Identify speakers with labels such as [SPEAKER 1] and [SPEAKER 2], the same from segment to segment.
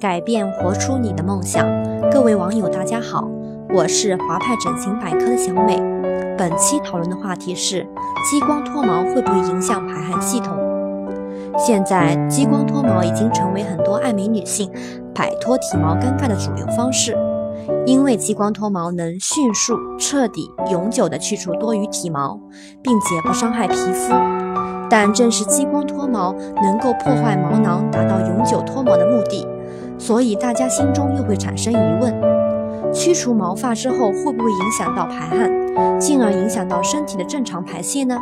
[SPEAKER 1] 改变，活出你的梦想。各位网友，大家好，我是华派整形百科的小美。本期讨论的话题是：激光脱毛会不会影响排汗系统？现在，激光脱毛已经成为很多爱美女性摆脱体毛尴尬的主流方式。因为激光脱毛能迅速、彻底、永久地去除多余体毛，并且不伤害皮肤。但正是激光脱毛能够破坏毛囊，达到永久脱毛的目的，所以大家心中又会产生疑问：去除毛发之后会不会影响到排汗，进而影响到身体的正常排泄呢？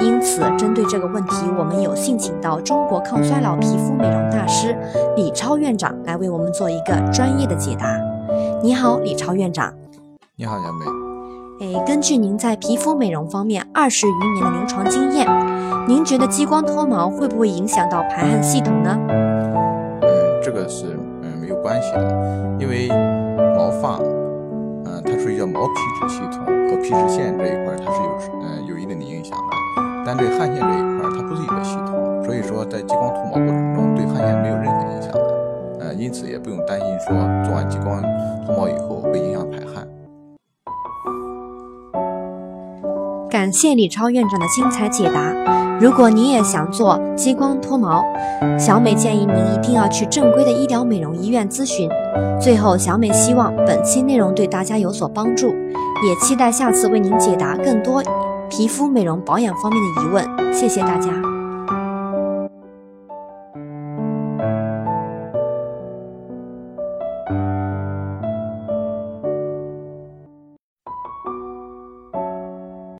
[SPEAKER 1] 因此，针对这个问题，我们有幸请到中国抗衰老皮肤美容大师李超院长来为我们做一个专业的解答。你好，李超院长。
[SPEAKER 2] 你好，杨
[SPEAKER 1] 梅。哎，根据您在皮肤美容方面二十余年的临床经验。您觉得激光脱毛会不会影响到排汗系统呢？
[SPEAKER 2] 是嗯没有关系的，因为毛发，嗯，它属于叫毛皮脂系统和皮脂腺这一块它是有嗯有一定的影响的，但对汗腺这一块它不是一个系统，所以说在激光脱毛过程中对汗腺没有任何影响的，呃，因此也不用担心说做完激光脱毛以后会影响排汗。
[SPEAKER 1] 感谢李超院长的精彩解答。如果你也想做激光脱毛，小美建议您一定要去正规的医疗美容医院咨询。最后，小美希望本期内容对大家有所帮助，也期待下次为您解答更多皮肤美容保养方面的疑问。谢谢大家。